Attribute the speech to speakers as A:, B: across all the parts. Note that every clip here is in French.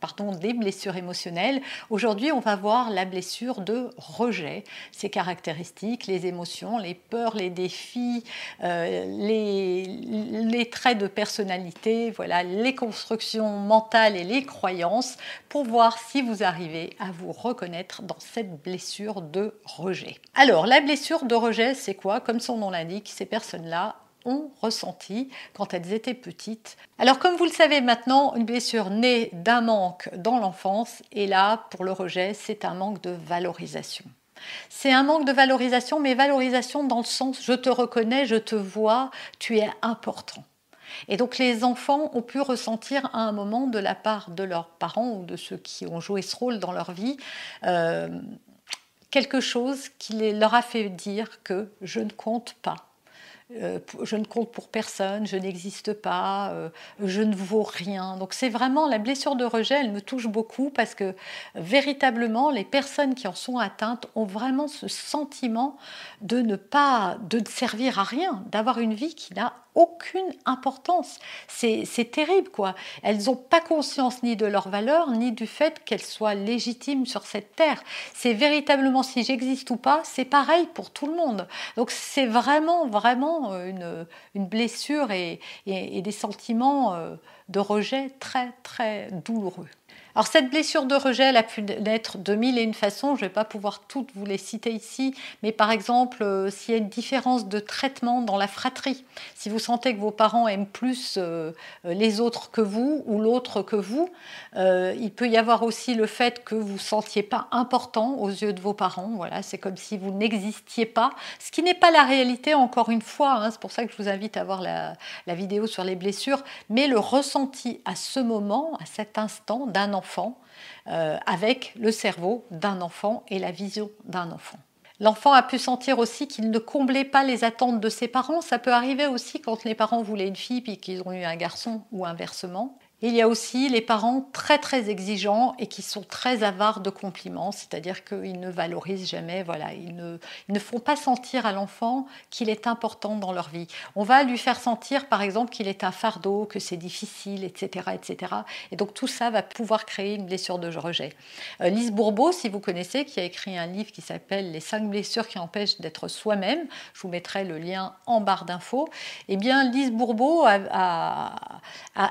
A: pardon, des blessures émotionnelles. Aujourd'hui, on va voir la blessure de rejet, ses caractéristiques, les émotions, les peurs, les défis, euh, les, les, traits de personnalité, voilà, les constructions mentales et les croyances pour voir si vous arrivez à vous reconnaître dans cette blessure de rejet. Alors, la blessure de rejet, c'est quoi? Comme son nom l'indique, ces personnes-là ont ressenti quand elles étaient petites. Alors comme vous le savez maintenant, une blessure née d'un manque dans l'enfance et là, pour le rejet, c'est un manque de valorisation. C'est un manque de valorisation, mais valorisation dans le sens je te reconnais, je te vois, tu es important. Et donc les enfants ont pu ressentir à un moment de la part de leurs parents ou de ceux qui ont joué ce rôle dans leur vie euh, quelque chose qui leur a fait dire que je ne compte pas je ne compte pour personne, je n'existe pas, euh, je ne vaux rien. Donc c'est vraiment la blessure de rejet, elle me touche beaucoup parce que véritablement les personnes qui en sont atteintes ont vraiment ce sentiment de ne pas, de ne servir à rien, d'avoir une vie qui n'a aucune importance. C'est terrible, quoi. Elles n'ont pas conscience ni de leur valeur, ni du fait qu'elles soient légitimes sur cette terre. C'est véritablement si j'existe ou pas, c'est pareil pour tout le monde. Donc c'est vraiment, vraiment euh, une, une blessure et, et, des sentiments euh, de rejet très, très douloureux. Alors cette blessure de rejet, a pu naître de mille et une façons. Je ne vais pas pouvoir toutes vous les citer ici, mais par exemple, euh, s'il y a une différence de traitement dans la fratrie, si vous sentez que vos parents aiment plus euh, les autres que vous ou l'autre que vous, euh, il peut y avoir aussi le fait que vous ne sentiez pas important aux yeux de vos parents. Voilà, c'est comme si vous n'existiez pas, ce qui n'est pas la réalité. Encore une fois, hein. c'est pour ça que je vous invite à voir la, la vidéo sur les blessures, mais le ressenti à ce moment, à cet instant d'un euh, avec le cerveau d'un enfant et la vision d'un enfant. L'enfant a pu sentir aussi qu'il ne comblait pas les attentes de ses parents. Ça peut arriver aussi quand les parents voulaient une fille puis qu'ils ont eu un garçon ou inversement. Il y a aussi les parents très très exigeants et qui sont très avares de compliments, c'est-à-dire qu'ils ne valorisent jamais, voilà, ils ne, ne font pas sentir à l'enfant qu'il est important dans leur vie. On va lui faire sentir par exemple qu'il est un fardeau, que c'est difficile, etc., etc. Et donc tout ça va pouvoir créer une blessure de rejet. Euh, Lise Bourbeau, si vous connaissez, qui a écrit un livre qui s'appelle Les cinq blessures qui empêchent d'être soi-même, je vous mettrai le lien en barre d'infos. Eh bien, Lise Bourbeau a,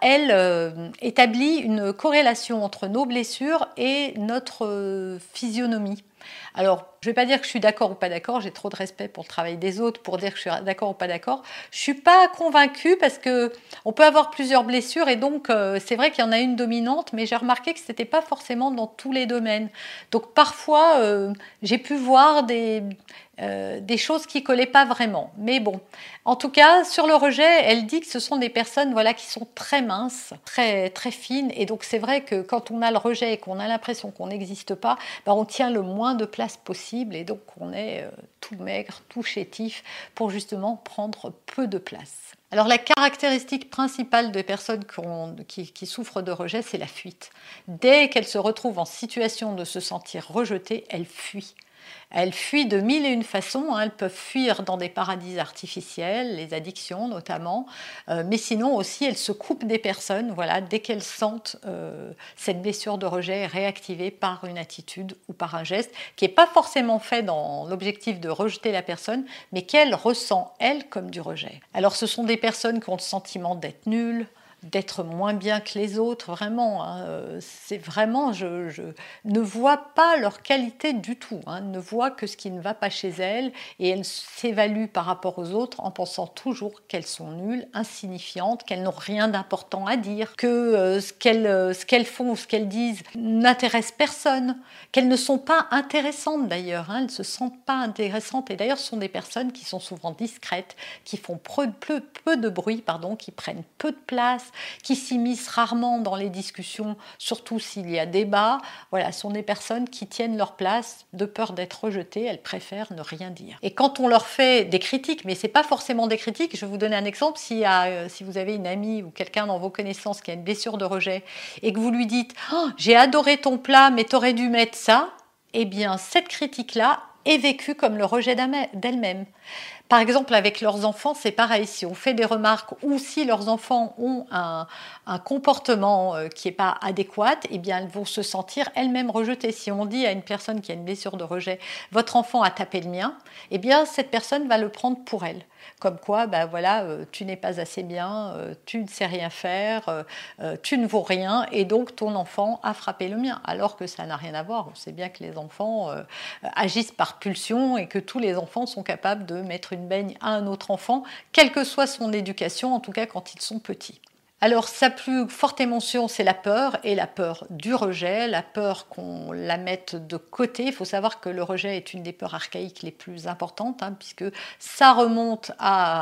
A: elle euh, établit une corrélation entre nos blessures et notre euh, physionomie. Alors, je ne vais pas dire que je suis d'accord ou pas d'accord, j'ai trop de respect pour le travail des autres pour dire que je suis d'accord ou pas d'accord. Je ne suis pas convaincue parce que on peut avoir plusieurs blessures et donc euh, c'est vrai qu'il y en a une dominante, mais j'ai remarqué que ce n'était pas forcément dans tous les domaines. Donc parfois, j'ai pu voir des, euh, choses qui collaient pas vraiment. Mais bon, en tout cas, sur le rejet, elle dit que ce sont des personnes voilà, qui sont très minces, très, très fines. Et donc, c'est vrai que quand on a le rejet et qu'on a l'impression qu'on n'existe pas, ben, on tient le moins de place possible. Et donc, on est euh, tout maigre, tout chétif, pour justement prendre peu de place. Alors la caractéristique principale des personnes qui, qui, souffrent de rejet, c'est la fuite. Dès qu'elles se retrouvent en situation de se sentir rejetées, elles fuient. Elles fuient de mille et une façons. Hein. Elles peuvent fuir dans des paradis artificiels, les addictions notamment, euh, mais sinon aussi elles se coupent des personnes. Voilà, dès qu'elles sentent euh, cette blessure de rejet réactivée par une attitude ou par un geste qui n'est pas forcément fait dans l'objectif de rejeter la personne, mais qu'elle ressent elle comme du rejet. Alors ce sont des personnes qui ont le sentiment d'être nulles, d'être moins bien que les autres, vraiment. Hein. C'est vraiment, je, ne vois pas leur qualité du tout, hein. ne vois que ce qui ne va pas chez elles et elles s'évaluent par rapport aux autres en pensant toujours qu'elles sont nulles, insignifiantes, qu'elles n'ont rien d'important à dire, que euh, ce qu'elles euh, font ou ce qu'elles disent n'intéresse personne, qu'elles ne sont pas intéressantes d'ailleurs, hein. elles ne se sentent pas intéressantes et d'ailleurs ce sont des personnes qui sont souvent discrètes, qui font peu, peu, peu de bruit, pardon, qui prennent peu de place, qui s'immiscent rarement dans les discussions, surtout s'il y a débat. Voilà, sont des personnes qui tiennent leur place de peur d'être rejetées, elles préfèrent ne rien dire. Et quand on leur fait des critiques, mais c'est pas forcément des critiques, je vais vous donner un exemple, si, euh, si vous avez une amie ou quelqu'un dans vos connaissances qui a une blessure de rejet et que vous lui dites oh, j'ai adoré ton plat mais t'aurais dû mettre ça, eh bien cette critique-là est vécue comme le rejet d'elle-même. Par exemple, avec leurs enfants, c'est pareil. Si on fait des remarques ou si leurs enfants ont un, comportement euh, qui n'est pas adéquat, eh bien, elles vont se sentir elles-mêmes rejetées. Si on dit à une personne qui a une blessure de rejet, votre enfant a tapé le mien, eh bien, cette personne va le prendre pour elle comme quoi, ben voilà, euh, tu n'es pas assez bien, euh, tu ne sais rien faire, euh, tu ne vaux rien, et donc ton enfant a frappé le mien, alors que ça n'a rien à voir. On sait bien que les enfants agissent par pulsion et que tous les enfants sont capables de mettre une baigne à un autre enfant, quelle que soit son éducation, en tout cas quand ils sont petits. Alors sa plus forte émotion, c'est la peur, et la peur du rejet, la peur qu'on la mette de côté. Il faut savoir que le rejet est une des peurs archaïques les plus importantes, hein, puisque ça remonte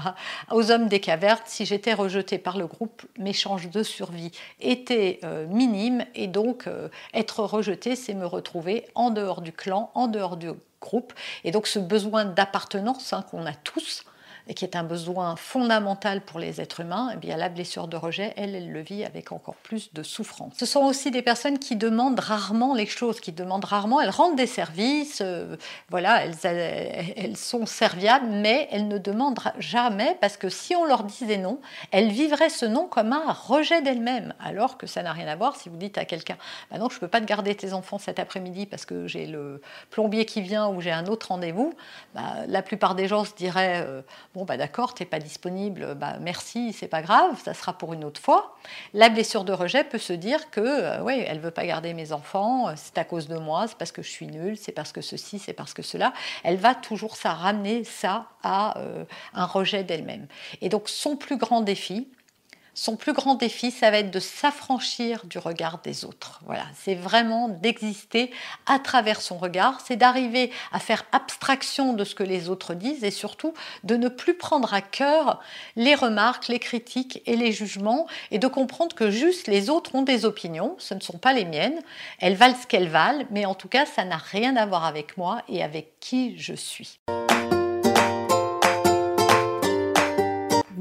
A: aux hommes des cavernes. Si j'étais rejeté par le groupe, mes chances de survie étaient euh, minimes, et donc euh, être rejeté, c'est me retrouver en dehors du clan, en dehors du groupe. Et donc ce besoin d'appartenance hein, qu'on a tous, et qui est un besoin fondamental pour les êtres humains, eh bien la blessure de rejet, elle, elle le vit avec encore plus de souffrance. Ce sont aussi des personnes qui demandent rarement les choses, qui demandent rarement, elles rendent des services, euh, voilà, elles, elles, sont serviables, mais elles ne demandent jamais, parce que si on leur disait non, elles vivraient ce non comme un rejet d'elles-mêmes, alors que ça n'a rien à voir si vous dites à quelqu'un, bah non, je ne peux pas te garder tes enfants cet après-midi parce que j'ai le plombier qui vient ou j'ai un autre rendez-vous, bah, la plupart des gens se diraient, euh, Bon, bah d'accord, t'es pas disponible, bah merci, c'est pas grave, ça sera pour une autre fois. La blessure de rejet peut se dire que, euh, oui, elle veut pas garder mes enfants, euh, c'est à cause de moi, c'est parce que je suis nulle, c'est parce que ceci, c'est parce que cela. Elle va toujours ça ramener ça à euh, un rejet d'elle-même. Et donc, son plus grand défi, son plus grand défi, ça va être de s'affranchir du regard des autres. Voilà, c'est vraiment d'exister à travers son regard, c'est d'arriver à faire abstraction de ce que les autres disent et surtout de ne plus prendre à cœur les remarques, les critiques et les jugements et de comprendre que juste les autres ont des opinions, ce ne sont pas les miennes, elles valent ce qu'elles valent, mais en tout cas, ça n'a rien à voir avec moi et avec qui je suis.